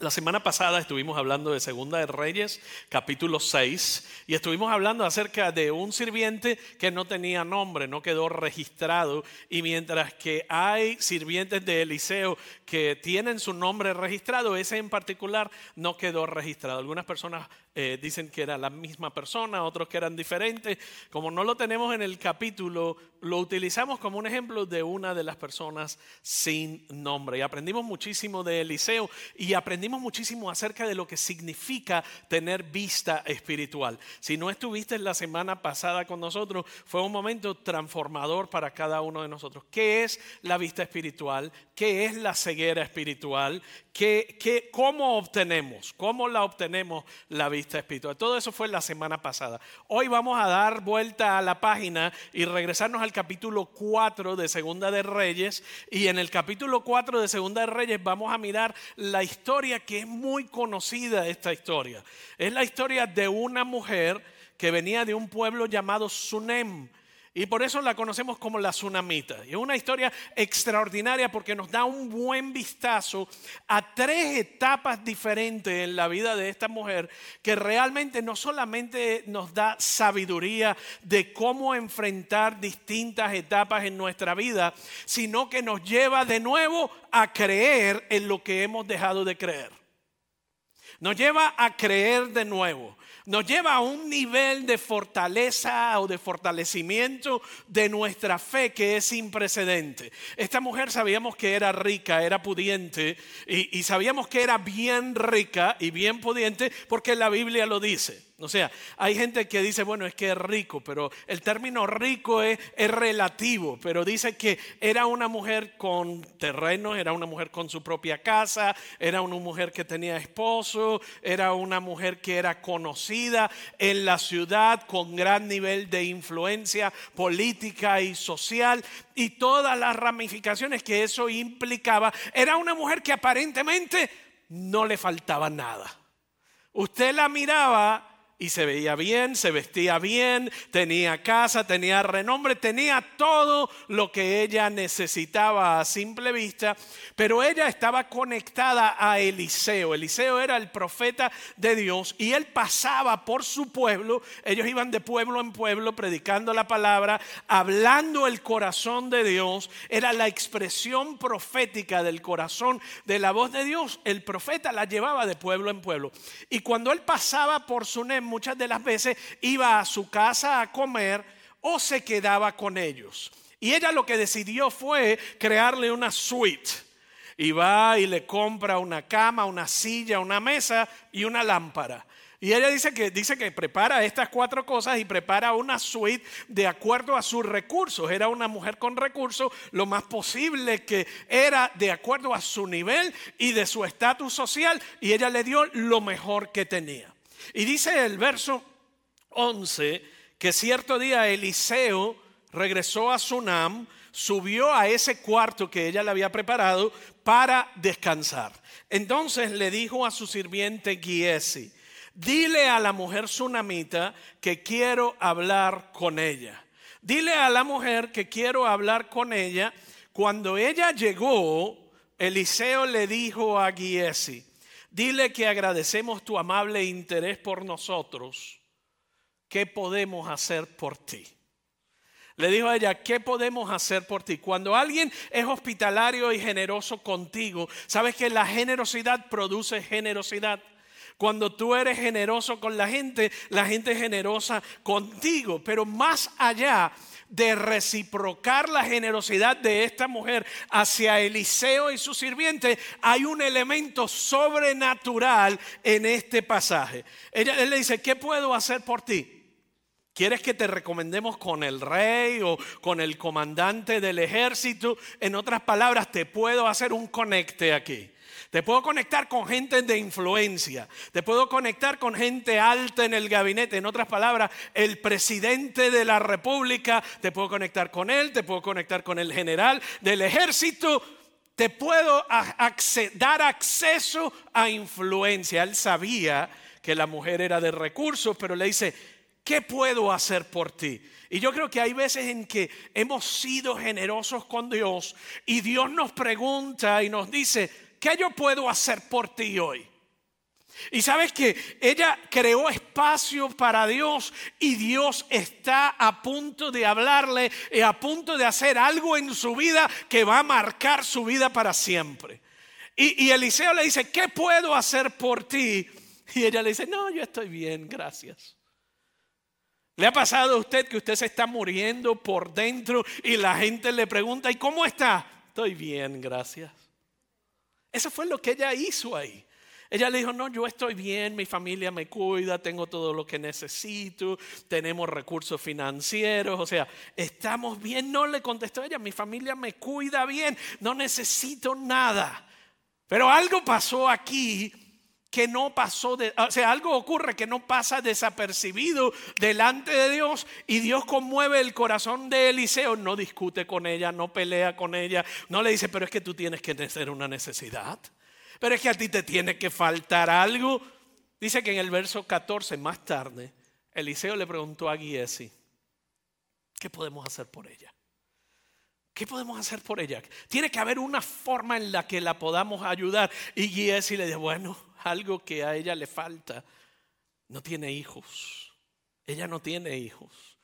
La semana pasada estuvimos hablando de Segunda de Reyes, capítulo 6, y estuvimos hablando acerca de un sirviente que no tenía nombre, no quedó registrado, y mientras que hay sirvientes de Eliseo que tienen su nombre registrado, ese en particular no quedó registrado. Algunas personas eh, dicen que era la misma persona, otros que eran diferentes. Como no lo tenemos en el capítulo, lo utilizamos como un ejemplo de una de las personas sin nombre. Y aprendimos muchísimo de Eliseo y aprendimos muchísimo acerca de lo que significa tener vista espiritual. Si no estuviste la semana pasada con nosotros, fue un momento transformador para cada uno de nosotros. ¿Qué es la vista espiritual? ¿Qué es la ceguera espiritual? ¿Qué, qué, ¿Cómo obtenemos? ¿Cómo la obtenemos la vista Todo eso fue la semana pasada. Hoy vamos a dar vuelta a la página y regresarnos al capítulo 4 de Segunda de Reyes. Y en el capítulo 4 de Segunda de Reyes vamos a mirar la historia que es muy conocida, esta historia. Es la historia de una mujer que venía de un pueblo llamado Sunem y por eso la conocemos como la tsunamita. Es una historia extraordinaria porque nos da un buen vistazo a tres etapas diferentes en la vida de esta mujer que realmente no solamente nos da sabiduría de cómo enfrentar distintas etapas en nuestra vida, sino que nos lleva de nuevo a creer en lo que hemos dejado de creer. Nos lleva a creer de nuevo nos lleva a un nivel de fortaleza o de fortalecimiento de nuestra fe que es sin precedente. Esta mujer sabíamos que era rica, era pudiente y, sabíamos que era bien rica y bien pudiente porque la Biblia lo dice. O sea, hay gente que dice, bueno, es que es rico, pero el término rico es, relativo, pero dice que era una mujer con terrenos, era una mujer con su propia casa, era una mujer que tenía esposo, era una mujer que era conocida en la ciudad con gran nivel de influencia política y social y todas las ramificaciones que eso implicaba. Era una mujer que aparentemente no le faltaba nada. Usted la miraba y se veía bien, se vestía bien, tenía casa, tenía renombre, tenía todo lo que ella necesitaba a simple vista, pero ella estaba conectada a Eliseo. Eliseo era el profeta de Dios y él pasaba por su pueblo, ellos iban de pueblo en pueblo predicando la palabra, hablando el corazón de Dios, era la expresión profética del corazón de la voz de Dios. El profeta la llevaba de pueblo en pueblo. Y cuando él pasaba por su muchas de las veces iba a su casa a comer o se quedaba con ellos. Y ella lo que decidió fue crearle una suite. Y va y le compra una cama, una silla, una mesa y una lámpara. Y ella dice que, dice que prepara estas cuatro cosas y prepara una suite de acuerdo a sus recursos. Era una mujer con recursos, lo más posible que era de acuerdo a su nivel y de su estatus social. Y ella le dio lo mejor que tenía. Y dice el verso 11 que cierto día Eliseo regresó a Sunam, subió a ese cuarto que ella le había preparado para descansar. Entonces le dijo a su sirviente Giesi, dile a la mujer sunamita que quiero hablar con ella. Dile a la mujer que quiero hablar con ella. Cuando ella llegó, Eliseo le dijo a Giesi, Dile que agradecemos tu amable interés por nosotros. ¿Qué podemos hacer por ti? Le dijo a ella, ¿qué podemos hacer por ti? Cuando alguien es hospitalario y generoso contigo, sabes que la generosidad produce generosidad. Cuando tú eres generoso con la gente, la gente es generosa contigo. Pero más allá de reciprocar la generosidad de esta mujer hacia Eliseo y su sirviente, hay un elemento sobrenatural en este pasaje. Ella, él le dice, ¿qué puedo hacer por ti? ¿Quieres que te recomendemos con el rey o con el comandante del ejército? En otras palabras, te puedo hacer un conecte aquí. Te puedo conectar con gente de influencia. Te puedo conectar con gente alta en el gabinete. En otras palabras, el presidente de la República, te puedo conectar con él, te puedo conectar con el general del ejército. Te puedo dar acceso a influencia. Él sabía que la mujer era de recursos, pero le dice, ¿qué puedo hacer por ti? Y yo creo que hay veces en que hemos sido generosos con Dios y Dios nos pregunta y nos dice, ¿qué yo puedo hacer por ti hoy? Y sabes que ella creó espacio para Dios y Dios está a punto de hablarle y a punto de hacer algo en su vida que va a marcar su vida para siempre. Y, y Eliseo le dice, ¿qué puedo hacer por ti? Y ella le dice, no, yo estoy bien, gracias. ¿Le ha pasado a usted que usted se está muriendo por dentro y la gente le pregunta, ¿y cómo está? Estoy bien, gracias. Eso fue lo que ella hizo ahí. Ella le dijo, no, yo estoy bien, mi familia me cuida, tengo todo lo que necesito, tenemos recursos financieros, o sea, estamos bien. No le contestó ella, mi familia me cuida bien, no necesito nada. Pero algo pasó aquí que no pasó, de, o sea, algo ocurre que no pasa desapercibido delante de Dios y Dios conmueve el corazón de Eliseo, no discute con ella, no pelea con ella, no le dice, pero es que tú tienes que tener una necesidad, pero es que a ti te tiene que faltar algo. Dice que en el verso 14, más tarde, Eliseo le preguntó a Giesi, ¿qué podemos hacer por ella? ¿Qué podemos hacer por ella? Tiene que haber una forma en la que la podamos ayudar. Y Giesi le dijo, bueno, algo que a ella le falta. No tiene hijos. Ella no tiene hijos.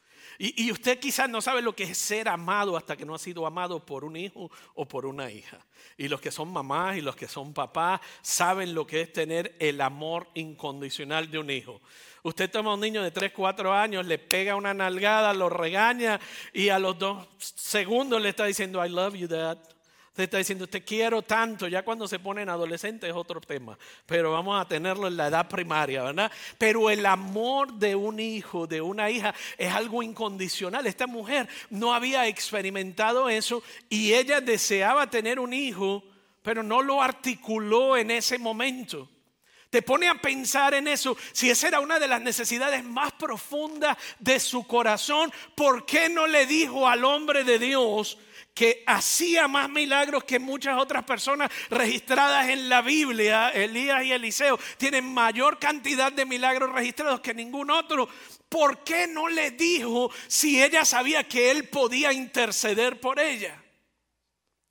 Y, usted quizás no sabe lo que es ser amado hasta que no ha sido amado por un hijo o por una hija. Y los que son mamás y los que son papás saben lo que es tener el amor incondicional de un hijo. Usted toma un niño de 3, 4 años, le pega una nalgada, lo regaña y a los dos segundos le está diciendo, I love you, dad. Usted está diciendo, te quiero tanto, ya cuando se ponen adolescentes es otro tema, pero vamos a tenerlo en la edad primaria, ¿verdad? Pero el amor de un hijo, de una hija, es algo incondicional. Esta mujer no había experimentado eso y ella deseaba tener un hijo, pero no lo articuló en ese momento. Te pone a pensar en eso. Si esa era una de las necesidades más profundas de su corazón, ¿por qué no le dijo al hombre de Dios? Que hacía más milagros que muchas otras personas registradas en la Biblia, Elías y Eliseo, tienen mayor cantidad de milagros registrados que ningún otro. ¿Por qué no le dijo si ella sabía que él podía interceder por ella?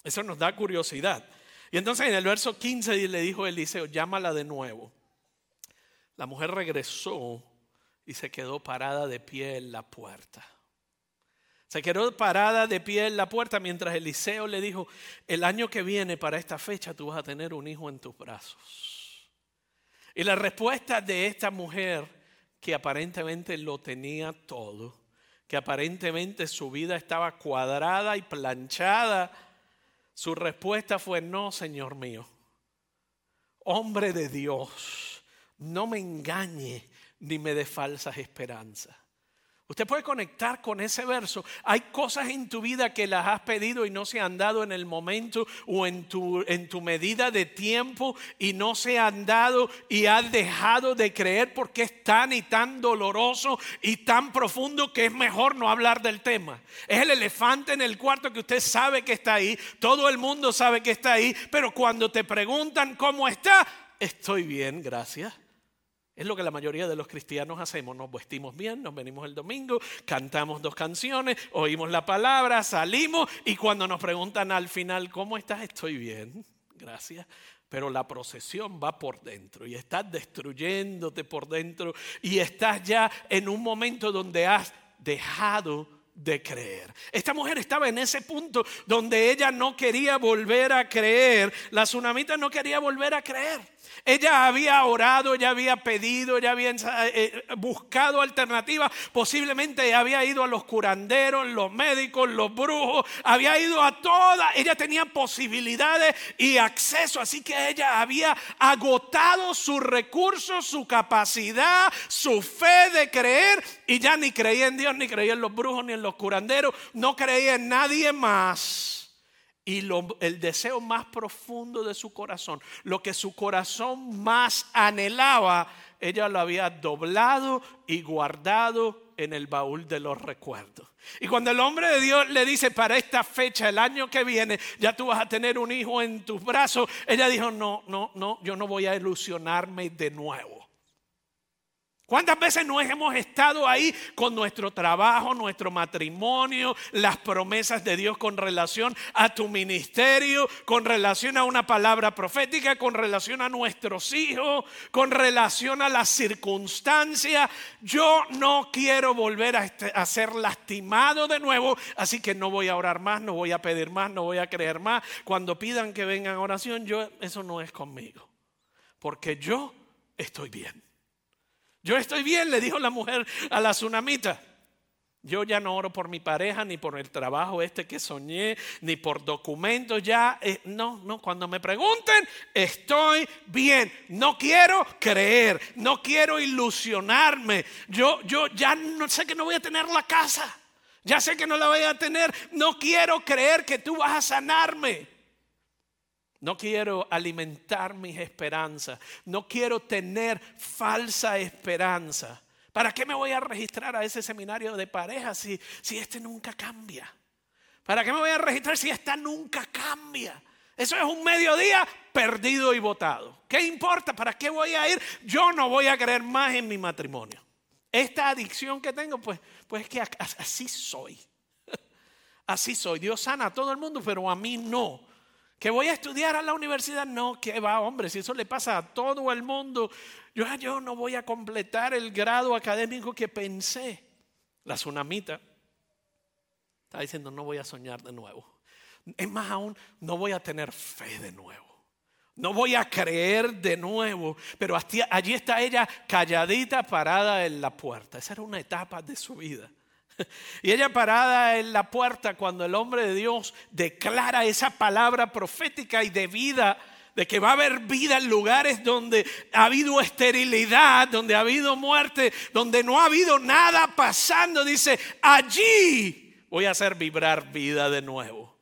Eso nos da curiosidad. Y entonces en el verso 15 le dijo Eliseo, llámala de nuevo. La mujer regresó y se quedó parada de pie en la puerta. Se quedó parada de pie en la puerta mientras Eliseo le dijo, el año que viene para esta fecha tú vas a tener un hijo en tus brazos. Y la respuesta de esta mujer, que aparentemente lo tenía todo, que aparentemente su vida estaba cuadrada y planchada, su respuesta fue, no, Señor mío, hombre de Dios, no me engañe ni me dé falsas esperanzas. Usted puede conectar con ese verso. Hay cosas en tu vida que las has pedido y no se han dado en el momento o en tu, en tu medida de tiempo y no se han dado y has dejado de creer porque es tan y tan doloroso y tan profundo que es mejor no hablar del tema. Es el elefante en el cuarto que usted sabe que está ahí, todo el mundo sabe que está ahí, pero cuando te preguntan cómo está, estoy bien, gracias. Es lo que la mayoría de los cristianos hacemos. Nos vestimos bien, nos venimos el domingo, cantamos dos canciones, oímos la palabra, salimos y cuando nos preguntan al final, ¿cómo estás? Estoy bien, gracias. Pero la procesión va por dentro y estás destruyéndote por dentro y estás ya en un momento donde has dejado de creer. Esta mujer estaba en ese punto donde ella no quería volver a creer. La tsunamita no quería volver a creer. Ella había orado, ella había pedido, ella había eh, eh, buscado alternativas. Posiblemente había ido a los curanderos, los médicos, los brujos. Había ido a todas. Ella tenía posibilidades y acceso. Así que ella había agotado sus recursos, su capacidad, su fe de creer. Y ya ni creía en Dios, ni creía en los brujos, ni en los curanderos. No creía en nadie más y el deseo más profundo de su corazón, lo que su corazón más anhelaba, ella lo había doblado y guardado en el baúl de los recuerdos. Y cuando el hombre de Dios le dice, para esta fecha, el año que viene, ya tú vas a tener un hijo en tus brazos, ella dijo, no, no, no, yo no voy a ilusionarme de nuevo. ¿Cuántas veces no hemos estado ahí con nuestro trabajo, nuestro matrimonio, las promesas de Dios con relación a tu ministerio, con relación a una palabra profética, con relación a nuestros hijos, con relación a las circunstancias? Yo no quiero volver a, este, ser lastimado de nuevo, así que no voy a orar más, no voy a pedir más, no voy a creer más. Cuando pidan que vengan a oración, yo eso no es conmigo, porque yo estoy bien. Yo estoy bien, le dijo la mujer a la tsunamita. Yo ya no oro por mi pareja, ni por el trabajo este que soñé, ni por documentos. Ya, eh, no, no, cuando me pregunten, estoy bien. No quiero creer, no quiero ilusionarme. Yo, yo ya no sé que no voy a tener la casa. Ya sé que no la voy a tener. No quiero creer que tú vas a sanarme. No quiero alimentar mis esperanzas. No quiero tener falsa esperanza. ¿Para qué me voy a registrar a ese seminario de pareja si, si este nunca cambia? ¿Para qué me voy a registrar si esta nunca cambia? Eso es un mediodía perdido y votado. ¿Qué importa? ¿Para qué voy a ir? Yo no voy a creer más en mi matrimonio. Esta adicción que tengo, pues, pues es que así soy. Así soy. Dios sana a todo el mundo, pero a mí no. Que voy a estudiar a la universidad, no, que va, hombre, si eso le pasa a todo el mundo, yo, ah, yo no voy a completar el grado académico que pensé. La tsunamita está diciendo, no voy a soñar de nuevo. Es más aún, no voy a tener fe de nuevo. No voy a creer de nuevo. Pero allí está ella calladita, parada en la puerta. Esa era una etapa de su vida. Y ella parada en la puerta cuando el hombre de Dios declara esa palabra profética y de vida, de que va a haber vida en lugares donde ha habido esterilidad, donde ha habido muerte, donde no ha habido nada pasando. Dice, allí voy a hacer vibrar vida de nuevo.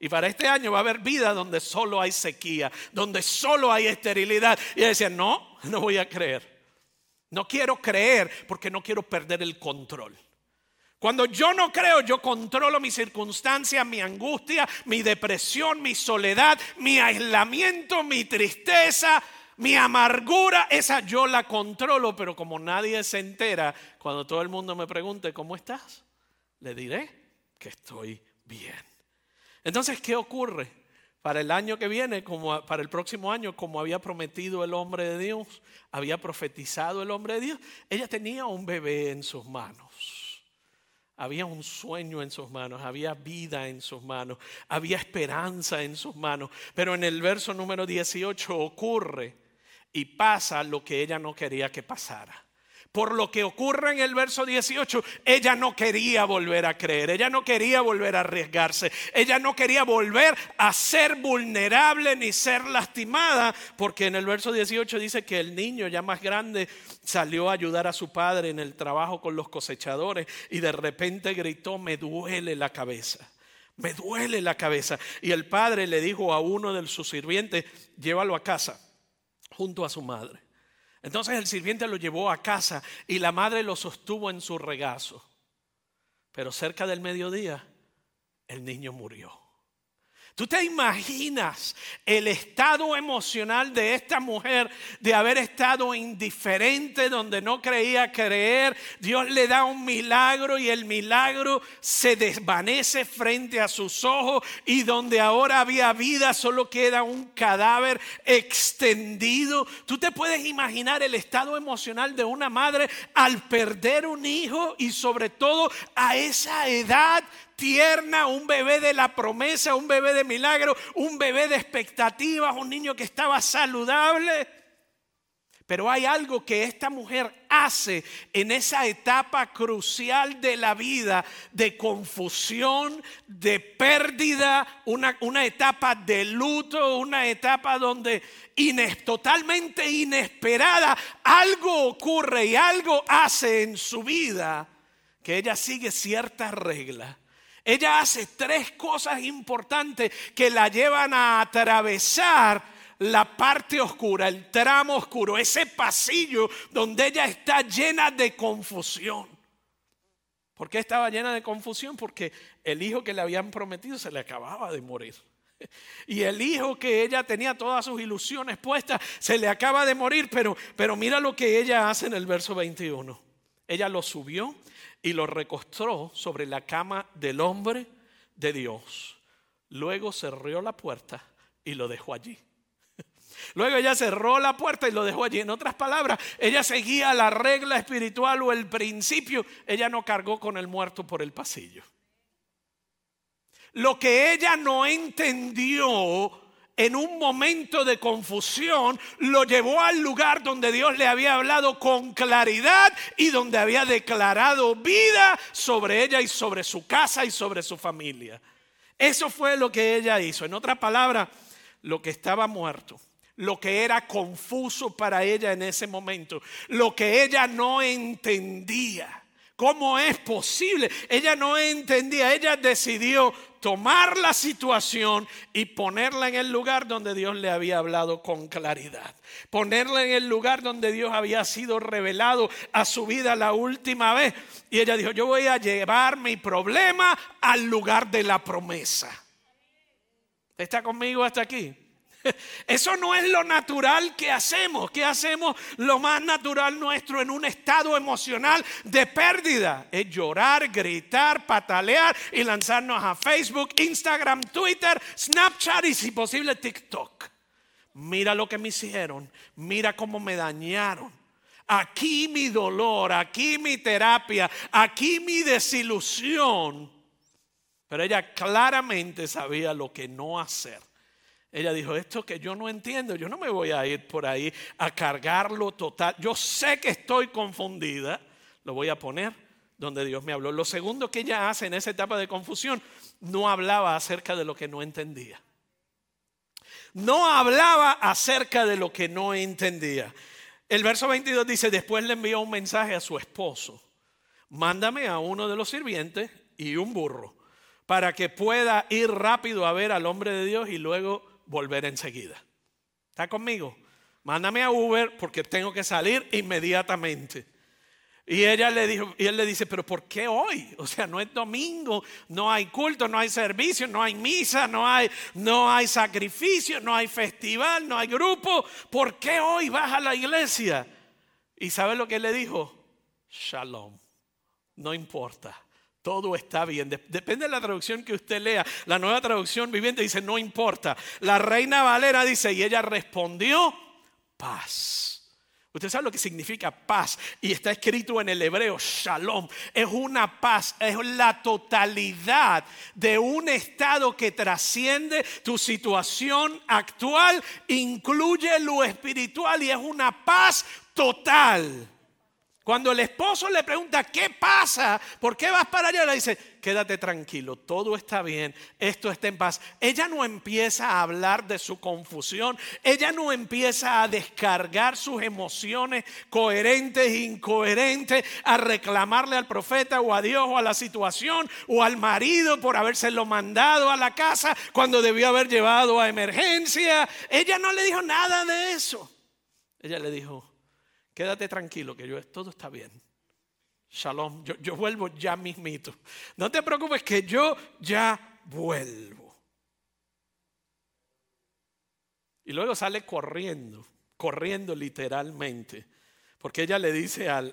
Y para este año va a haber vida donde solo hay sequía, donde solo hay esterilidad. Y ella decía, no, no voy a creer. No quiero creer porque no quiero perder el control. Cuando yo no creo, yo controlo mi circunstancia, mi angustia, mi depresión, mi soledad, mi aislamiento, mi tristeza, mi amargura. Esa yo la controlo, pero como nadie se entera, cuando todo el mundo me pregunte, ¿cómo estás? Le diré que estoy bien. Entonces, ¿qué ocurre? Para el año que viene, como para el próximo año, como había prometido el hombre de Dios, había profetizado el hombre de Dios, ella tenía un bebé en sus manos. Había un sueño en sus manos, había vida en sus manos, había esperanza en sus manos. Pero en el verso número 18 ocurre y pasa lo que ella no quería que pasara por lo que ocurre en el verso 18, ella no quería volver a creer, ella no quería volver a arriesgarse, ella no quería volver a ser vulnerable ni ser lastimada, porque en el verso 18 dice que el niño ya más grande salió a ayudar a su padre en el trabajo con los cosechadores y de repente gritó, me duele la cabeza. Me duele la cabeza. Y el padre le dijo a uno de sus sirvientes, llévalo a casa junto a su madre. Entonces el sirviente lo llevó a casa y la madre lo sostuvo en su regazo. Pero cerca del mediodía el niño murió. ¿Tú te imaginas el estado emocional de esta mujer de haber estado indiferente donde no creía creer? Dios le da un milagro y el milagro se desvanece frente a sus ojos y donde ahora había vida solo queda un cadáver extendido. ¿Tú te puedes imaginar el estado emocional de una madre al perder un hijo y sobre todo a esa edad tierna, un bebé de la promesa, un bebé de milagro, un bebé de expectativas, un niño que estaba saludable. Pero hay algo que esta mujer hace en esa etapa crucial de la vida de confusión, de pérdida, una, una etapa de luto, una etapa donde totalmente inesperada algo ocurre y algo hace en su vida que ella sigue ciertas reglas ella hace tres cosas importantes que la llevan a atravesar la parte oscura, el tramo oscuro, ese pasillo donde ella está llena de confusión. ¿Por qué estaba llena de confusión? Porque el hijo que le habían prometido se le acababa de morir. Y el hijo que ella tenía todas sus ilusiones puestas, se le acaba de morir, pero, pero mira lo que ella hace en el verso 21. Ella lo subió y lo recostó sobre la cama del hombre de Dios. Luego cerró la puerta y lo dejó allí. Luego ella cerró la puerta y lo dejó allí. En otras palabras, ella seguía la regla espiritual o el principio. Ella no cargó con el muerto por el pasillo. Lo que ella no entendió en un momento de confusión, lo llevó al lugar donde Dios le había hablado con claridad y donde había declarado vida sobre ella y sobre su casa y sobre su familia. Eso fue lo que ella hizo. En otras palabras, lo que estaba muerto, lo que era confuso para ella en ese momento, lo que ella no entendía. ¿Cómo es posible? Ella no entendía, ella decidió tomar la situación y ponerla en el lugar donde Dios le había hablado con claridad. Ponerla en el lugar donde Dios había sido revelado a su vida la última vez. Y ella dijo, yo voy a llevar mi problema al lugar de la promesa. ¿Está conmigo hasta aquí? Eso no es lo natural que hacemos. ¿Qué hacemos? Lo más natural nuestro en un estado emocional de pérdida es llorar, gritar, patalear y lanzarnos a Facebook, Instagram, Twitter, Snapchat y si posible TikTok. Mira lo que me hicieron, mira cómo me dañaron. Aquí mi dolor, aquí mi terapia, aquí mi desilusión. Pero ella claramente sabía lo que no hacer. Ella dijo, esto que yo no entiendo, yo no me voy a ir por ahí a cargarlo total. Yo sé que estoy confundida, lo voy a poner donde Dios me habló. Lo segundo que ella hace en esa etapa de confusión, no hablaba acerca de lo que no entendía. No hablaba acerca de lo que no entendía. El verso 22 dice, después le envió un mensaje a su esposo, mándame a uno de los sirvientes y un burro para que pueda ir rápido a ver al hombre de Dios y luego volver enseguida. ¿Está conmigo? Mándame a Uber porque tengo que salir inmediatamente. Y ella le dijo, y él le dice, pero ¿por qué hoy? O sea, no es domingo, no hay culto, no hay servicio, no hay misa, no hay, no hay sacrificio, no hay festival, no hay grupo. ¿Por qué hoy vas a la iglesia? Y ¿sabe lo que él le dijo? Shalom. No importa. Todo está bien. Depende de la traducción que usted lea. La nueva traducción viviente dice, no importa. La reina Valera dice, y ella respondió, paz. Usted sabe lo que significa paz y está escrito en el hebreo, shalom. Es una paz, es la totalidad de un estado que trasciende tu situación actual, incluye lo espiritual y es una paz total. Cuando el esposo le pregunta, ¿qué pasa? ¿Por qué vas para allá? Le dice, quédate tranquilo, todo está bien, esto está en paz. Ella no empieza a hablar de su confusión, ella no empieza a descargar sus emociones coherentes e incoherentes, a reclamarle al profeta o a Dios o a la situación o al marido por habérselo mandado a la casa cuando debió haber llevado a emergencia. Ella no le dijo nada de eso. Ella le dijo, Quédate tranquilo que yo, todo está bien. Shalom, yo, yo vuelvo ya mismito. No te preocupes que yo ya vuelvo. Y luego sale corriendo, corriendo literalmente, porque ella le dice al,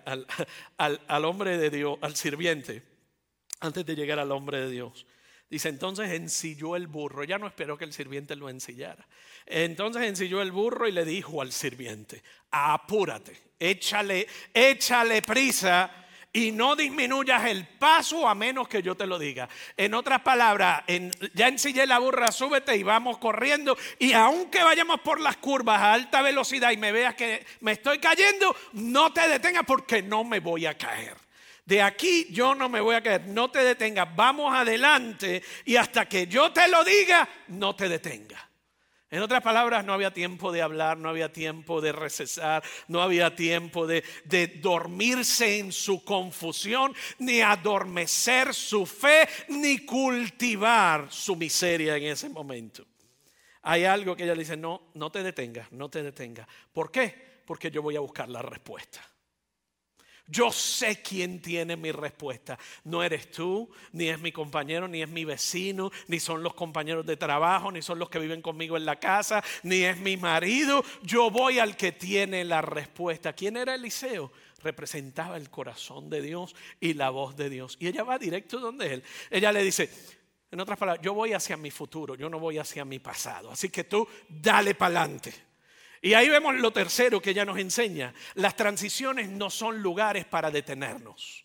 al, al, hombre de Dios, al sirviente, antes de llegar al hombre de Dios, dice, entonces ensilló el burro, ya no esperó que el sirviente lo ensillara. Entonces ensilló el burro y le dijo al sirviente, apúrate, échale, échale prisa y no disminuyas el paso a menos que yo te lo diga. En otras palabras, ya ensillé la burra, súbete y vamos corriendo. Y aunque vayamos por las curvas a alta velocidad y me veas que me estoy cayendo, no te detengas porque no me voy a caer. De aquí yo no me voy a caer, no te detengas, vamos adelante y hasta que yo te lo diga, no te detengas. En otras palabras, no había tiempo de hablar, no había tiempo de recesar, no había tiempo de, dormirse en su confusión, ni adormecer su fe, ni cultivar su miseria en ese momento. Hay algo que ella dice, no, no te detengas, no te detengas. ¿Por qué? Porque yo voy a buscar la respuesta. Yo sé quién tiene mi respuesta. No eres tú, ni es mi compañero, ni es mi vecino, ni son los compañeros de trabajo, ni son los que viven conmigo en la casa, ni es mi marido. Yo voy al que tiene la respuesta. ¿Quién era Eliseo? Representaba el corazón de Dios y la voz de Dios. Y ella va directo donde él. Ella le dice, en otras palabras, yo voy hacia mi futuro, yo no voy hacia mi pasado. Así que tú dale para adelante. Y ahí vemos lo tercero que ella nos enseña. Las transiciones no son lugares para detenernos.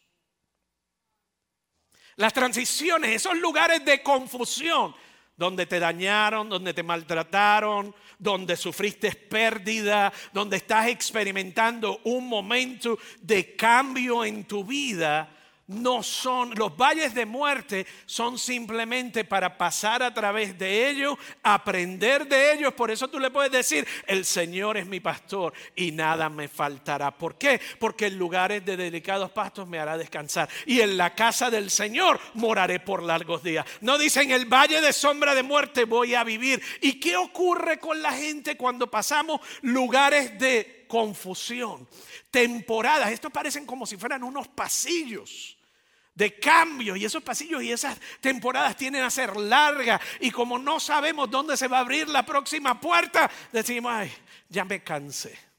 Las transiciones, esos lugares de confusión, donde te dañaron, donde te maltrataron, donde sufriste pérdida, donde estás experimentando un momento de cambio en tu vida, no son, los valles de muerte son simplemente para pasar a través de ellos, aprender de ellos. Por eso tú le puedes decir, el Señor es mi pastor y nada me faltará. ¿Por qué? Porque en lugares de delicados pastos me hará descansar y en la casa del Señor moraré por largos días. No dicen, el valle de sombra de muerte voy a vivir. ¿Y qué ocurre con la gente cuando pasamos lugares de confusión? Temporadas, estos parecen como si fueran unos pasillos de cambio y esos pasillos y esas temporadas tienen a ser largas y como no sabemos dónde se va a abrir la próxima puerta, decimos, ay, ya me cansé.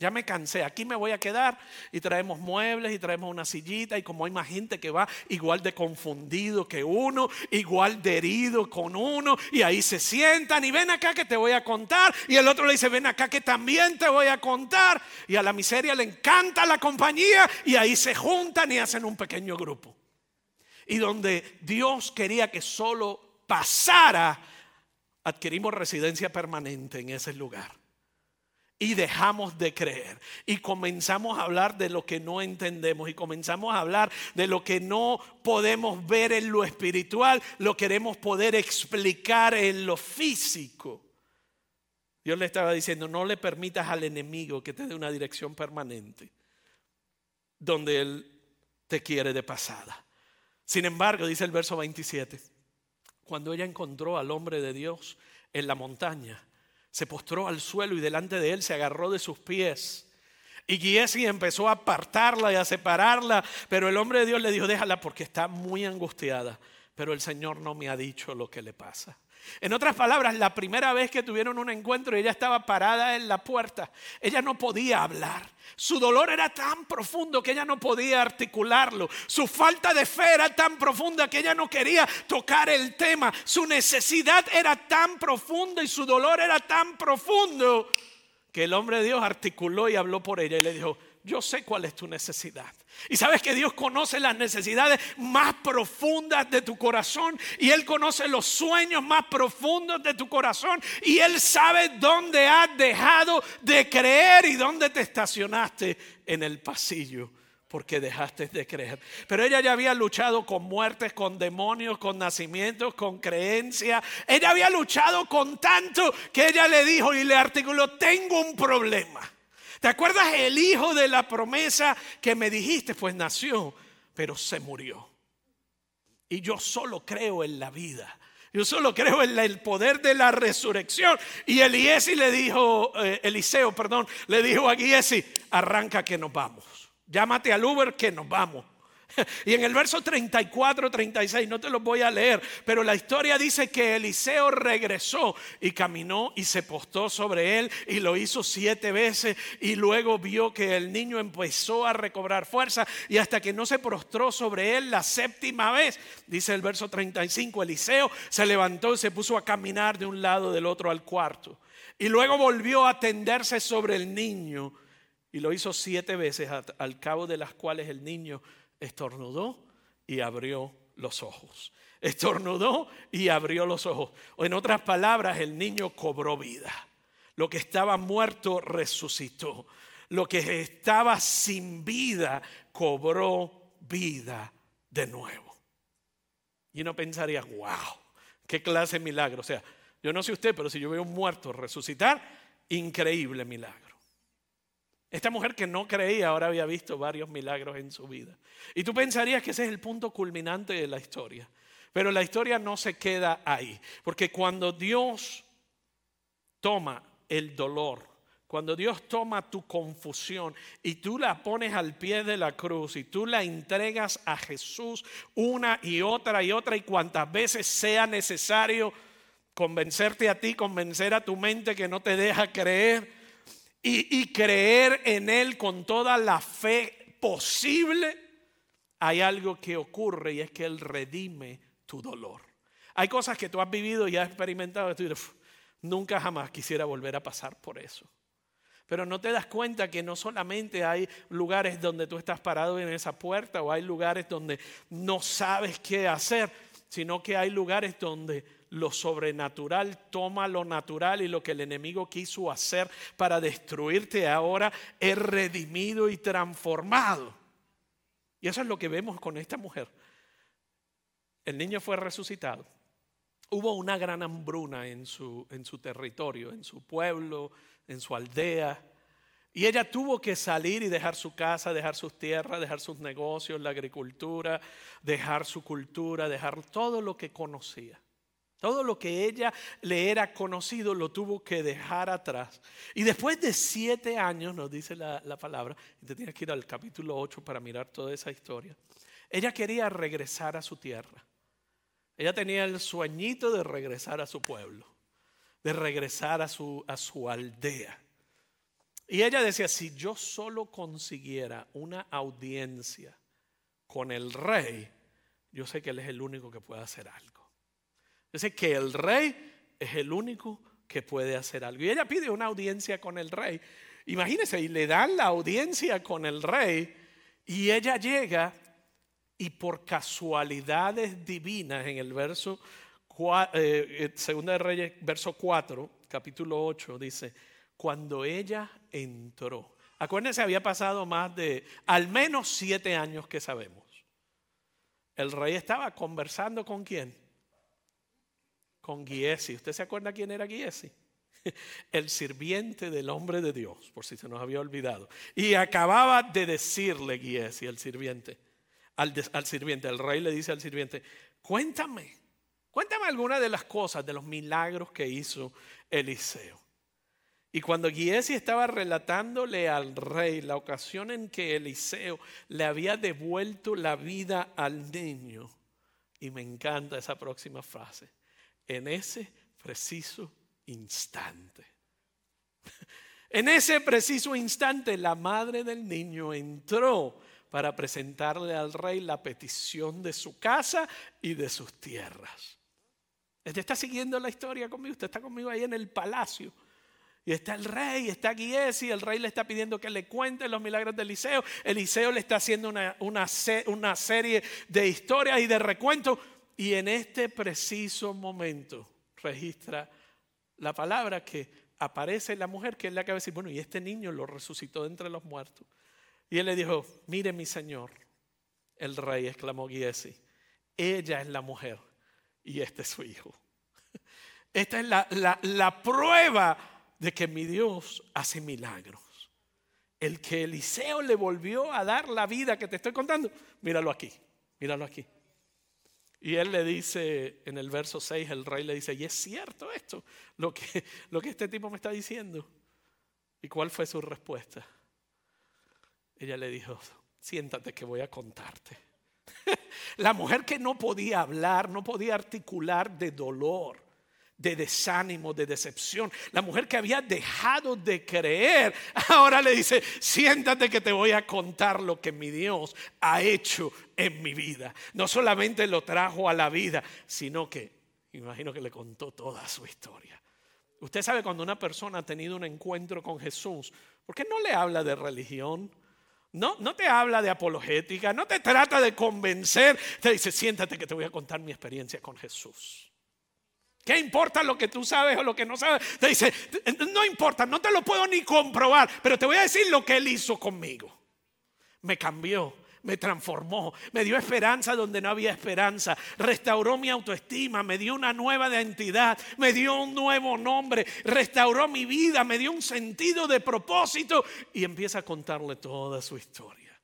Ya me cansé, aquí me voy a quedar. Y traemos muebles y traemos una sillita y como hay más gente que va igual de confundido que uno, igual de herido con uno y ahí se sientan y ven acá que te voy a contar. Y el otro le dice ven acá que también te voy a contar. Y a la miseria le encanta la compañía y ahí se juntan y hacen un pequeño grupo. Y donde Dios quería que solo pasara, adquirimos residencia permanente en ese lugar y dejamos de creer y comenzamos a hablar de lo que no entendemos y comenzamos a hablar de lo que no podemos ver en lo espiritual, lo queremos poder explicar en lo físico. Dios le estaba diciendo, no le permitas al enemigo que te dé una dirección permanente donde él te quiere de pasada. Sin embargo, dice el verso 27, cuando ella encontró al hombre de Dios en la montaña, se postró al suelo y delante de él se agarró de sus pies. Y Giesi empezó a apartarla y a separarla, pero el hombre de Dios le dijo, déjala porque está muy angustiada, pero el Señor no me ha dicho lo que le pasa. En otras palabras, la primera vez que tuvieron un encuentro, ella estaba parada en la puerta. Ella no podía hablar. Su dolor era tan profundo que ella no podía articularlo. Su falta de fe era tan profunda que ella no quería tocar el tema. Su necesidad era tan profunda y su dolor era tan profundo que el hombre de Dios articuló y habló por ella y le dijo, yo sé cuál es tu necesidad. Y sabes que Dios conoce las necesidades más profundas de tu corazón y Él conoce los sueños más profundos de tu corazón y Él sabe dónde has dejado de creer y dónde te estacionaste en el pasillo porque dejaste de creer. Pero ella ya había luchado con muertes, con demonios, con nacimientos, con creencia. Ella había luchado con tanto que ella le dijo y le articuló, tengo un problema. ¿Te acuerdas el hijo de la promesa que me dijiste? Pues nació, pero se murió. Y yo solo creo en la vida. Yo solo creo en el poder de la resurrección. Y Eliesi le dijo, eh, Eliseo, perdón, le dijo a Giesi, arranca que nos vamos. Llámate al Uber que nos vamos. Y en el verso 34, 36, no te lo voy a leer, pero la historia dice que Eliseo regresó y caminó y se postó sobre él y lo hizo siete veces y luego vio que el niño empezó a recobrar fuerza y hasta que no se prostró sobre él la séptima vez, dice el verso 35, Eliseo se levantó y se puso a caminar de un lado del otro al cuarto y luego volvió a tenderse sobre el niño y lo hizo siete veces al cabo de las cuales el niño estornudó y abrió los ojos. Estornudó y abrió los ojos. En otras palabras, el niño cobró vida. Lo que estaba muerto resucitó. Lo que estaba sin vida cobró vida de nuevo. Y uno pensaría, wow, qué clase de milagro. O sea, yo no sé usted, pero si yo veo un muerto resucitar, increíble milagro. Esta mujer que no creía ahora había visto varios milagros en su vida. Y tú pensarías que ese es el punto culminante de la historia. Pero la historia no se queda ahí. Porque cuando Dios toma el dolor, cuando Dios toma tu confusión y tú la pones al pie de la cruz y tú la entregas a Jesús una y otra y otra y cuantas veces sea necesario convencerte a ti, convencer a tu mente que no te deja creer y, creer en Él con toda la fe posible, hay algo que ocurre y es que Él redime tu dolor. Hay cosas que tú has vivido y has experimentado y tú dices, nunca jamás quisiera volver a pasar por eso. Pero no te das cuenta que no solamente hay lugares donde tú estás parado en esa puerta o hay lugares donde no sabes qué hacer, sino que hay lugares donde lo sobrenatural toma lo natural y lo que el enemigo quiso hacer para destruirte ahora es redimido y transformado. Y eso es lo que vemos con esta mujer. El niño fue resucitado. Hubo una gran hambruna en su, en su territorio, en su pueblo, en su aldea. Y ella tuvo que salir y dejar su casa, dejar sus tierras, dejar sus negocios, la agricultura, dejar su cultura, dejar todo lo que conocía. Todo lo que ella le era conocido lo tuvo que dejar atrás. Y después de siete años, nos dice la, la palabra, y te tienes que ir al capítulo 8 para mirar toda esa historia, ella quería regresar a su tierra. Ella tenía el sueñito de regresar a su pueblo de regresar a su, a su aldea. Y ella decía, si yo solo consiguiera una audiencia con el rey, yo sé que él es el único que puede hacer algo. Sé que el rey es el único que puede hacer algo. Y ella pide una audiencia con el rey. Imagínense, y le dan la audiencia con el rey y ella llega y por casualidades divinas en el verso eh, eh, Segunda de Reyes, verso 4, capítulo 8, dice, cuando ella entró. Acuérdense, había pasado más de al menos siete años que sabemos. El rey estaba conversando con quién? Con Giesi. ¿Usted se acuerda quién era Giesi? El sirviente del hombre de Dios, por si se nos había olvidado. Y acababa de decirle Giesi, el sirviente, al, al sirviente, el rey le dice al sirviente, cuéntame, Cuéntame algunas de las cosas, de los milagros que hizo Eliseo. Y cuando Giesi estaba relatándole al rey la ocasión en que Eliseo le había devuelto la vida al niño, y me encanta esa próxima frase, en ese preciso instante. En ese preciso instante la madre del niño entró para presentarle al rey la petición de su casa y de sus tierras. Usted está siguiendo la historia conmigo, usted está conmigo ahí en el palacio. Y está el rey, está Giesi, el rey le está pidiendo que le cuente los milagros de Eliseo. Eliseo le está haciendo una, una, una serie de historias y de recuentos. Y en este preciso momento registra la palabra que aparece la mujer, que es la que va a decir, bueno, y este niño lo resucitó de entre los muertos. Y él le dijo, mire mi señor, el rey, exclamó Giesi, ella es la mujer y este es su hijo. Esta es la, prueba de que mi Dios hace milagros. El que Eliseo le volvió a dar la vida que te estoy contando, míralo aquí, míralo aquí. Y él le dice, en el verso 6, el rey le dice, y es cierto esto, lo que, lo que este tipo me está diciendo. ¿Y cuál fue su respuesta? Ella le dijo, siéntate que voy a contarte. La mujer que no podía hablar, no podía articular de dolor, de desánimo, de decepción. La mujer que había dejado de creer, ahora le dice, siéntate que te voy a contar lo que mi Dios ha hecho en mi vida. No solamente lo trajo a la vida, sino que, imagino que le contó toda su historia. Usted sabe cuando una persona ha tenido un encuentro con Jesús, ¿por qué no le habla de religión? No, no te habla de apologética, no te trata de convencer, te dice, siéntate que te voy a contar mi experiencia con Jesús. ¿Qué importa lo que tú sabes o lo que no sabes? Te dice, no importa, no te lo puedo ni comprobar, pero te voy a decir lo que Él hizo conmigo. Me cambió, me transformó, me dio esperanza donde no había esperanza, restauró mi autoestima, me dio una nueva identidad, me dio un nuevo nombre, restauró mi vida, me dio un sentido de propósito y empieza a contarle toda su historia.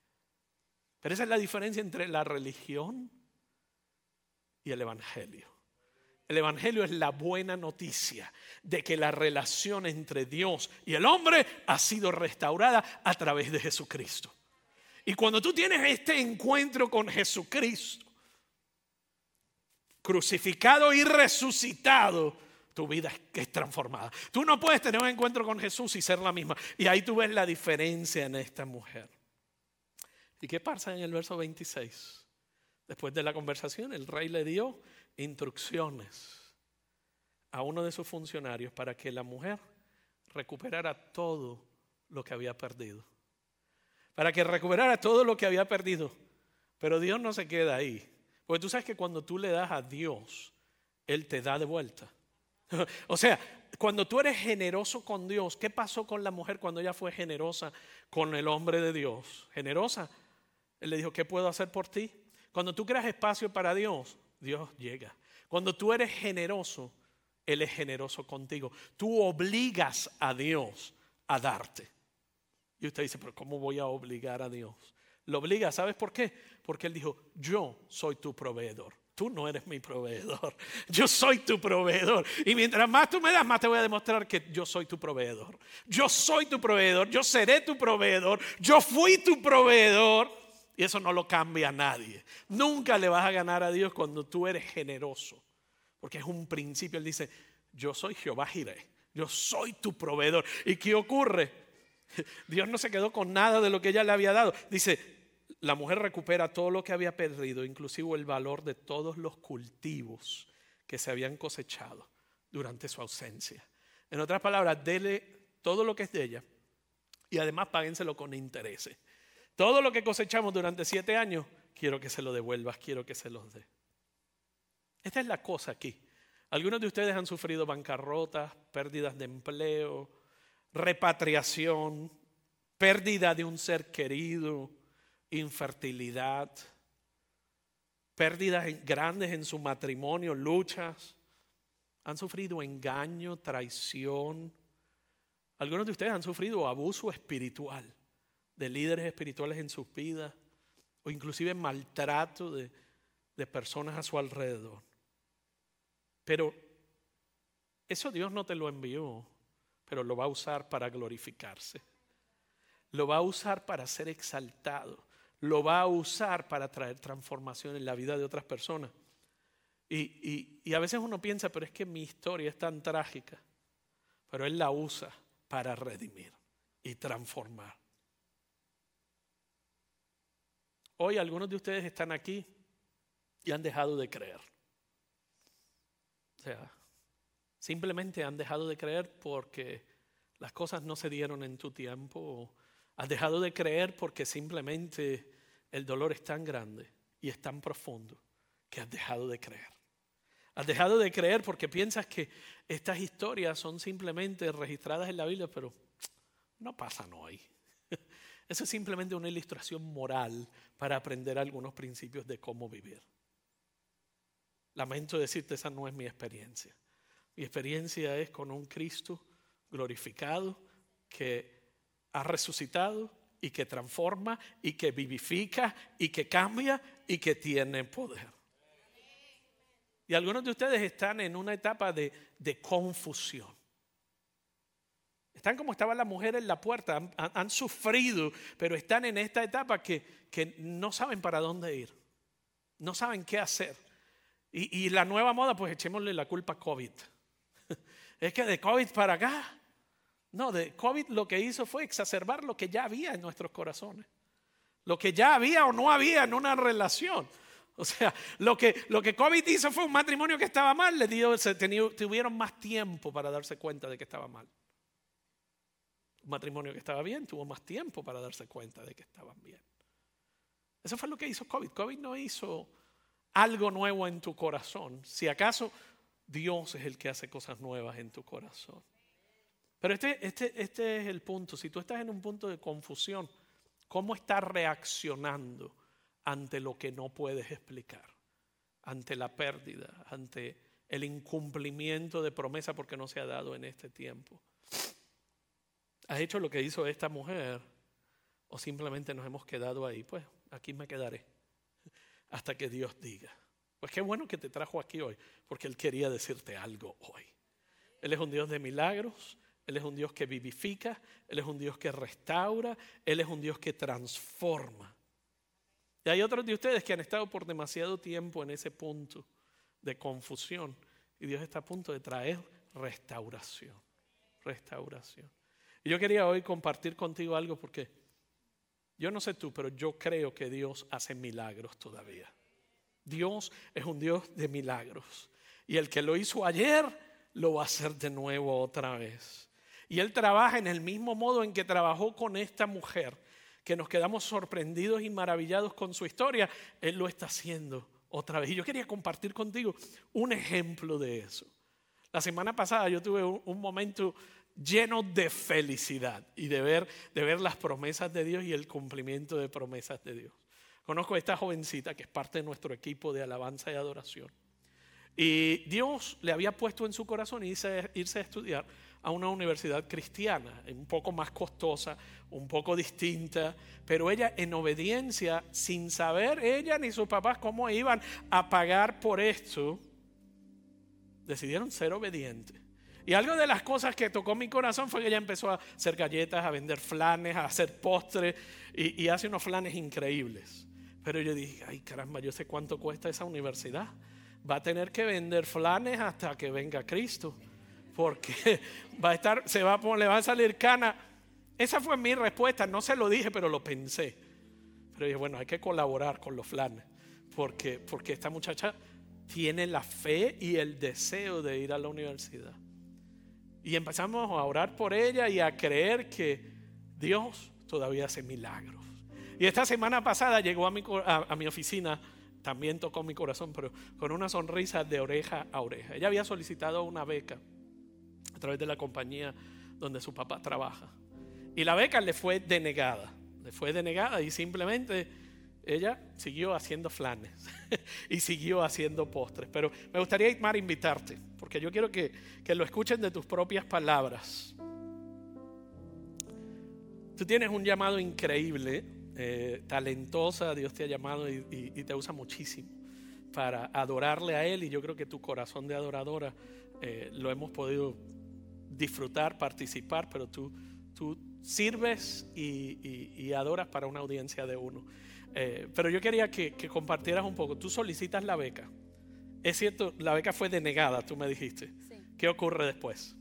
Pero esa es la diferencia entre la religión y el Evangelio. El Evangelio es la buena noticia de que la relación entre Dios y el hombre ha sido restaurada a través de Jesucristo. Y cuando tú tienes este encuentro con Jesucristo, crucificado y resucitado, tu vida es transformada. Tú no puedes tener un encuentro con Jesús y ser la misma. Y ahí tú ves la diferencia en esta mujer. ¿Y qué pasa en el verso 26? Después de la conversación, el rey le dio instrucciones a uno de sus funcionarios para que la mujer recuperara todo lo que había perdido. Para que recuperara todo lo que había perdido. Pero Dios no se queda ahí. Porque tú sabes que cuando tú le das a Dios, Él te da de vuelta. o sea, cuando tú eres generoso con Dios, ¿qué pasó con la mujer cuando ella fue generosa con el hombre de Dios? Generosa. Él le dijo, ¿qué puedo hacer por ti? Cuando tú creas espacio para Dios, Dios llega. Cuando tú eres generoso, Él es generoso contigo. Tú obligas a Dios a darte. Y usted dice, pero ¿cómo voy a obligar a Dios? Lo obliga, ¿sabes por qué? Porque Él dijo, yo soy tu proveedor. Tú no eres mi proveedor. Yo soy tu proveedor. Y mientras más tú me das, más te voy a demostrar que yo soy tu proveedor. Yo soy tu proveedor. Yo seré tu proveedor. Yo fui tu proveedor. Y eso no lo cambia a nadie. Nunca le vas a ganar a Dios cuando tú eres generoso. Porque es un principio. Él dice, yo soy Jehová Jireh. Yo soy tu proveedor. ¿Y qué ocurre? Dios no se quedó con nada de lo que ella le había dado. Dice, la mujer recupera todo lo que había perdido, inclusive el valor de todos los cultivos que se habían cosechado durante su ausencia. En otras palabras, dele todo lo que es de ella y además páguenselo con intereses. Todo lo que cosechamos durante siete años, quiero que se lo devuelvas, quiero que se los dé. Esta es la cosa aquí. Algunos de ustedes han sufrido bancarrotas, pérdidas de empleo, repatriación, pérdida de un ser querido, infertilidad, pérdidas grandes en su matrimonio, luchas. Han sufrido engaño, traición. Algunos de ustedes han sufrido abuso espiritual de líderes espirituales en sus vidas o inclusive maltrato de, de personas a su alrededor. Pero eso Dios no te lo envió, pero lo va a usar para glorificarse. Lo va a usar para ser exaltado. Lo va a usar para traer transformación en la vida de otras personas. Y, y, y a veces uno piensa, pero es que mi historia es tan trágica. Pero Él la usa para redimir y transformar. Hoy algunos de ustedes están aquí y han dejado de creer. O sea, simplemente han dejado de creer porque las cosas no se dieron en tu tiempo. Has dejado de creer porque simplemente el dolor es tan grande y es tan profundo que has dejado de creer. Has dejado de creer porque piensas que estas historias son simplemente registradas en la Biblia, pero no pasan hoy. Eso es simplemente una ilustración moral para aprender algunos principios de cómo vivir. Lamento decirte, esa no es mi experiencia. Mi experiencia es con un Cristo glorificado que ha resucitado y que transforma y que vivifica y que cambia y que tiene poder. Y algunos de ustedes están en una etapa de, de confusión. Están como estaba la mujer en la puerta, han, sufrido, pero están en esta etapa que, que, no saben para dónde ir, no saben qué hacer. Y, y la nueva moda, pues echémosle la culpa a COVID. Es que de COVID para acá, no, de COVID lo que hizo fue exacerbar lo que ya había en nuestros corazones, lo que ya había o no había en una relación. O sea, lo que, lo que COVID hizo fue un matrimonio que estaba mal, le dio, se tuvieron más tiempo para darse cuenta de que estaba mal matrimonio que estaba bien tuvo más tiempo para darse cuenta de que estaban bien. Eso fue lo que hizo COVID. COVID no hizo algo nuevo en tu corazón. Si acaso Dios es el que hace cosas nuevas en tu corazón. Pero este, este, este es el punto. Si tú estás en un punto de confusión, ¿cómo estás reaccionando ante lo que no puedes explicar? Ante la pérdida, ante el incumplimiento de promesa porque no se ha dado en este tiempo. ¿Has hecho lo que hizo esta mujer? ¿O simplemente nos hemos quedado ahí? Pues aquí me quedaré hasta que Dios diga. Pues qué bueno que te trajo aquí hoy, porque Él quería decirte algo hoy. Él es un Dios de milagros, Él es un Dios que vivifica, Él es un Dios que restaura, Él es un Dios que transforma. Y hay otros de ustedes que han estado por demasiado tiempo en ese punto de confusión y Dios está a punto de traer restauración, restauración. Y yo quería hoy compartir contigo algo porque yo no sé tú, pero yo creo que Dios hace milagros todavía. Dios es un Dios de milagros. Y el que lo hizo ayer, lo va a hacer de nuevo otra vez. Y Él trabaja en el mismo modo en que trabajó con esta mujer, que nos quedamos sorprendidos y maravillados con su historia. Él lo está haciendo otra vez. Y yo quería compartir contigo un ejemplo de eso. La semana pasada yo tuve un, momento lleno de felicidad y de ver, de ver las promesas de Dios y el cumplimiento de promesas de Dios. Conozco a esta jovencita que es parte de nuestro equipo de alabanza y adoración. Y Dios le había puesto en su corazón irse, irse a estudiar a una universidad cristiana, un poco más costosa, un poco distinta, pero ella en obediencia, sin saber ella ni sus papás cómo iban a pagar por esto, decidieron ser obedientes. Y algo de las cosas que tocó mi corazón fue que ella empezó a hacer galletas, a vender flanes, a hacer postres y, hace unos flanes increíbles. Pero yo dije, ay caramba, yo sé cuánto cuesta esa universidad va a tener que vender flanes hasta que venga Cristo. Porque va a estar, se va le va a salir cana. Esa fue mi respuesta. No se lo dije, pero lo pensé. Pero dije, bueno, hay que colaborar con los flanes. Porque, porque esta muchacha tiene la fe y el deseo de ir a la universidad. Y empezamos a orar por ella y a creer que Dios todavía hace milagros. Y esta semana pasada llegó a mi, a mi oficina también tocó mi corazón, pero con una sonrisa de oreja a oreja. Ella había solicitado una beca a través de la compañía donde su papá trabaja. Y la beca le fue denegada. Le fue denegada y simplemente ella siguió haciendo flanes y siguió haciendo postres. Pero me gustaría, Itmar, invitarte, porque yo quiero que, que lo escuchen de tus propias palabras. Tú tienes un llamado increíble eh, talentosa, Dios te ha llamado y, te usa muchísimo para adorarle a Él y yo creo que tu corazón de adoradora eh, lo hemos podido disfrutar, participar, pero tú, tú sirves y, adoras para una audiencia de uno. Eh, pero yo quería que, compartieras un poco, tú solicitas la beca. Es cierto, la beca fue denegada, tú me dijiste. ¿Qué ocurre después?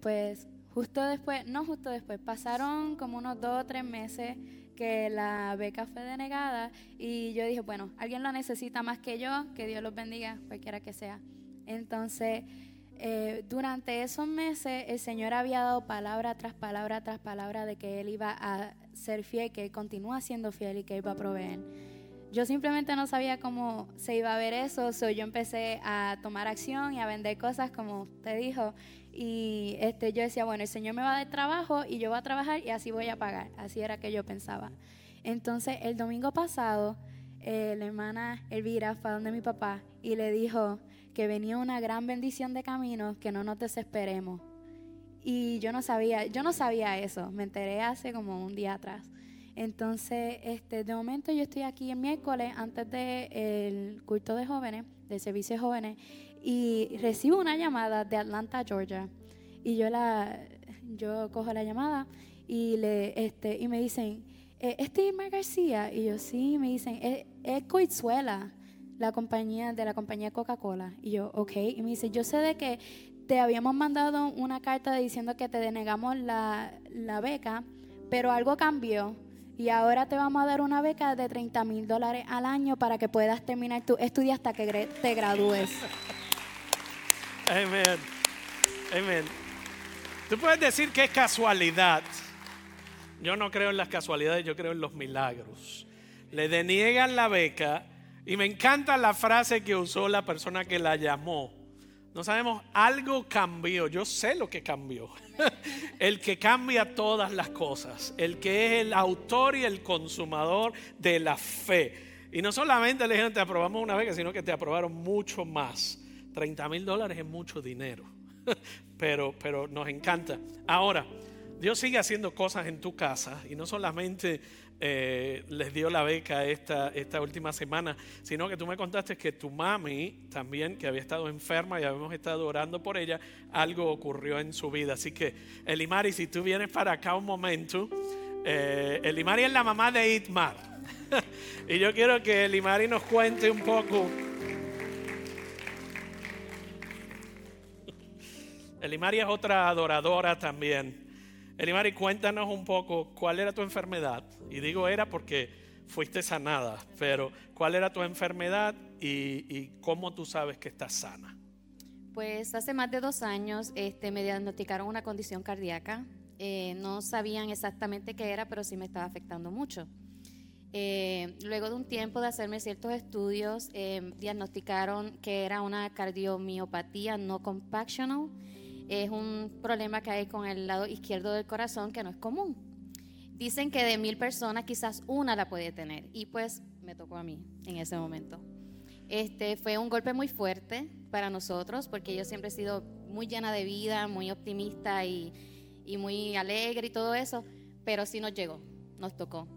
pues Justo después, no justo después, pasaron como unos dos o tres meses que la beca fue denegada y yo dije, bueno, alguien lo necesita más que yo, que Dios los bendiga, cualquiera que sea. Entonces, eh, durante esos meses el Señor había dado palabra tras palabra tras palabra de que Él iba a ser fiel, que Él continúa siendo fiel y que Él iba a proveer. Yo simplemente no sabía cómo se iba a ver eso, so yo empecé a tomar acción y a vender cosas como usted dijo y este, yo decía, bueno, el Señor me va a dar trabajo y yo voy a trabajar y así voy a pagar. Así era que yo pensaba. Entonces, el domingo pasado, eh, la hermana Elvira fue donde mi papá y le dijo que venía una gran bendición de camino, que no nos desesperemos. Y yo no sabía, yo no sabía eso, me enteré hace como un día atrás. Entonces, este, de momento yo estoy aquí el miércoles antes del culto de jóvenes, del servicio de jóvenes, y recibo una llamada de Atlanta, Georgia. Y yo la yo cojo la llamada y le este y me dicen, ¿este es Irma García? Y yo sí, me dicen, es, es Coitzuela, la compañía de la compañía Coca-Cola. Y yo, ok. Y me dice, yo sé de que te habíamos mandado una carta diciendo que te denegamos la, la beca, pero algo cambió. Y ahora te vamos a dar una beca de 30 mil dólares al año para que puedas terminar tu estudio hasta que te gradúes. Amén. Amén. Tú puedes decir que es casualidad. Yo no creo en las casualidades, yo creo en los milagros. Le deniegan la beca y me encanta la frase que usó la persona que la llamó. No sabemos, algo cambió. Yo sé lo que cambió. el que cambia todas las cosas. El que es el autor y el consumador de la fe. Y no solamente le dijeron te aprobamos una beca, sino que te aprobaron mucho más. 30 mil dólares es mucho dinero, pero, pero nos encanta. Ahora, Dios sigue haciendo cosas en tu casa y no solamente eh, les dio la beca esta, esta última semana, sino que tú me contaste que tu mami también, que había estado enferma y habíamos estado orando por ella, algo ocurrió en su vida. Así que, Elimari, si tú vienes para acá un momento, eh, Elimari es la mamá de Itmar. y yo quiero que Elimari nos cuente un poco. Elimari es otra adoradora también. Elimari, cuéntanos un poco cuál era tu enfermedad. Y digo era porque fuiste sanada, pero cuál era tu enfermedad y, cómo tú sabes que estás sana. Pues hace más de dos años este, me diagnosticaron una condición cardíaca. Eh, no sabían exactamente qué era, pero sí me estaba afectando mucho. Eh, luego de un tiempo de hacerme ciertos estudios, eh, diagnosticaron que era una cardiomiopatía no compactional es un problema que hay con el lado izquierdo del corazón que no es común. Dicen que de mil personas quizás una la puede tener y pues me tocó a mí en ese momento. Este fue un golpe muy fuerte para nosotros porque yo siempre he sido muy llena de vida, muy optimista y, muy alegre y todo eso, pero sí nos llegó, nos tocó.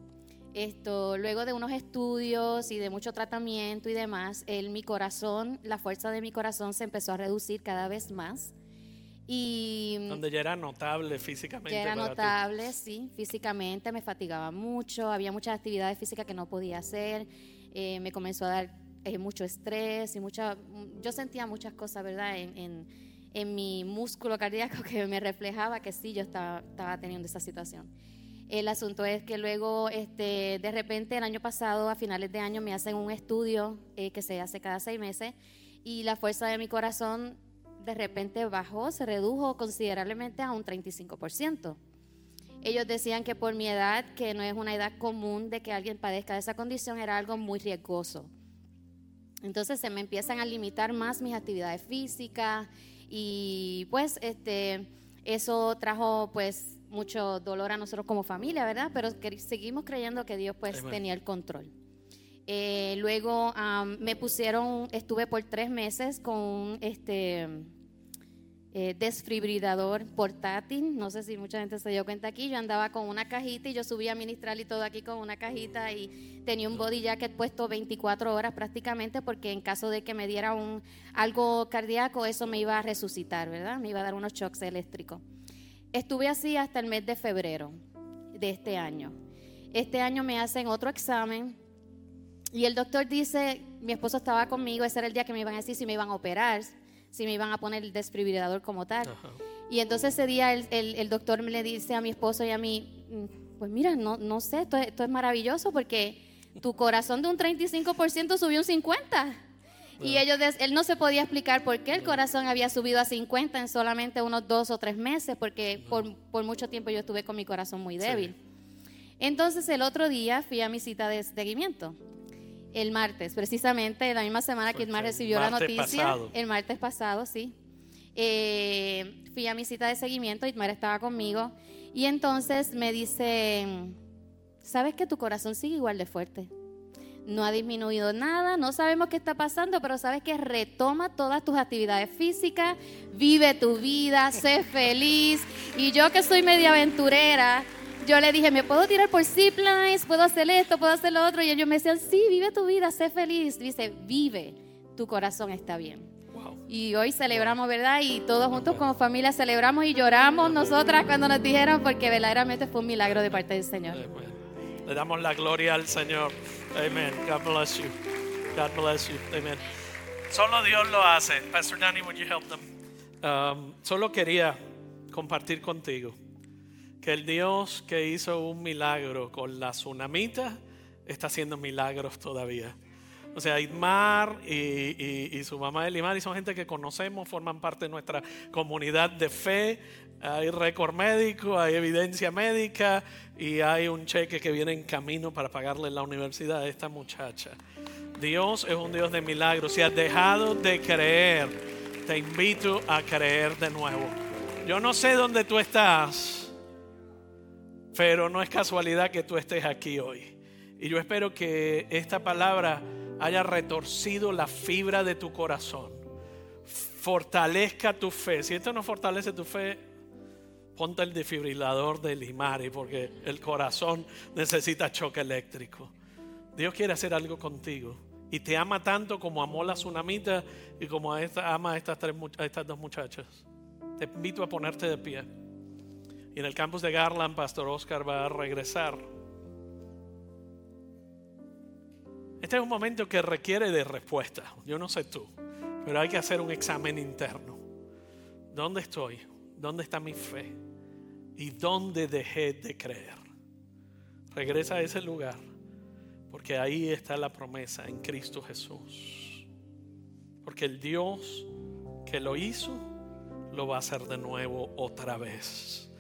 Esto, luego de unos estudios y de mucho tratamiento y demás, el, mi corazón, la fuerza de mi corazón se empezó a reducir cada vez más. Y, Donde ya era notable físicamente. Ya era notable, sí, físicamente me fatigaba mucho, había muchas actividades físicas que no podía hacer, eh, me comenzó a dar eh, mucho estrés y mucha, yo sentía muchas cosas, ¿verdad? En, en, mi músculo cardíaco que me reflejaba que sí, yo estaba, estaba teniendo esa situación. El asunto es que luego, este, de repente, el año pasado, a finales de año, me hacen un estudio eh, que se hace cada seis meses y la fuerza de mi corazón de repente bajó, se redujo considerablemente a un 35%. Ellos decían que por mi edad, que no es una edad común de que alguien padezca de esa condición, era algo muy riesgoso. Entonces se me empiezan a limitar más mis actividades físicas y pues este, eso trajo pues mucho dolor a nosotros como familia, ¿verdad? Pero seguimos creyendo que Dios pues tenía el control. Eh, luego me pusieron, estuve por tres meses con este eh, desfibrilador portátil. No sé si mucha gente se dio cuenta aquí. Yo andaba con una cajita y yo subía a ministrar y todo aquí con una cajita y tenía un body jacket puesto 24 horas prácticamente porque en caso de que me diera un algo cardíaco eso me iba a resucitar, ¿verdad? Me iba a dar unos shocks eléctricos. Estuve así hasta el mes de febrero de este año. Este año me hacen otro examen y el doctor dice, mi esposo estaba conmigo, ese era el día que me iban a decir si me iban a operar, si me iban a poner el desfibrilador como tal. Y entonces ese día el, el, doctor me le dice a mi esposo y a mí, mm, pues mira, no, no sé, esto, esto es maravilloso porque tu corazón de un 35% subió un 50%. Y ellos, él no se podía explicar por qué el corazón había subido a 50 en solamente unos dos o tres meses, porque por, por mucho tiempo yo estuve con mi corazón muy débil. Entonces el otro día fui a mi cita de seguimiento el martes, precisamente la misma semana que Itmar recibió la noticia, el martes pasado, sí. Eh, fui a mi cita de seguimiento, Itmar estaba conmigo y entonces me dice, ¿sabes que tu corazón sigue igual de fuerte? No ha disminuido nada, no sabemos qué está pasando, pero sabes que retoma todas tus actividades físicas, vive tu vida, sé feliz. Y yo que soy media aventurera, yo le dije, ¿me puedo tirar por ziplines? ¿Puedo hacer esto? ¿Puedo hacer lo otro? Y ellos me decían, sí, vive tu vida, sé feliz. Dice, vive, tu corazón está bien. Y hoy celebramos, ¿verdad? Y todos juntos como familia celebramos y lloramos nosotras cuando nos dijeron, porque verdaderamente fue un milagro de parte del Señor. Le damos la gloria al Señor. Amen. God bless you. God bless you. Amen. Solo Dios lo hace. Pastor Danny, would you help them? Um, solo quería compartir contigo que el Dios que hizo un milagro con la tsunamita está haciendo milagros todavía. O sea, Idmar y, su mamá Elimar y son gente que conocemos, forman parte de nuestra comunidad de fe. Hay récord médico, hay evidencia médica y hay un cheque que viene en camino para pagarle la universidad a esta muchacha. Dios es un Dios de milagros. Si has dejado de creer, te invito a creer de nuevo. Yo no sé dónde tú estás pero no es casualidad que tú estés aquí hoy. Y yo espero que esta palabra haya retorcido la fibra de tu corazón. Fortalezca tu fe. Si esto no fortalece tu fe, ponte el desfibrilador del Imari porque el corazón necesita choque eléctrico. Dios quiere hacer algo contigo y te ama tanto como amó la tsunamita y como ama estas, a estas dos muchachas. Te invito a ponerte de pie. Y en el campus de Garland, Pastor Oscar va a regresar. Este es un momento que requiere de respuesta. Yo no sé tú, pero hay que hacer un examen interno. ¿Dónde estoy? ¿Dónde está mi fe? ¿Y dónde dejé de creer? Regresa a ese lugar, porque ahí está la promesa en Cristo Jesús. Porque el Dios que lo hizo, lo va a hacer de nuevo otra vez.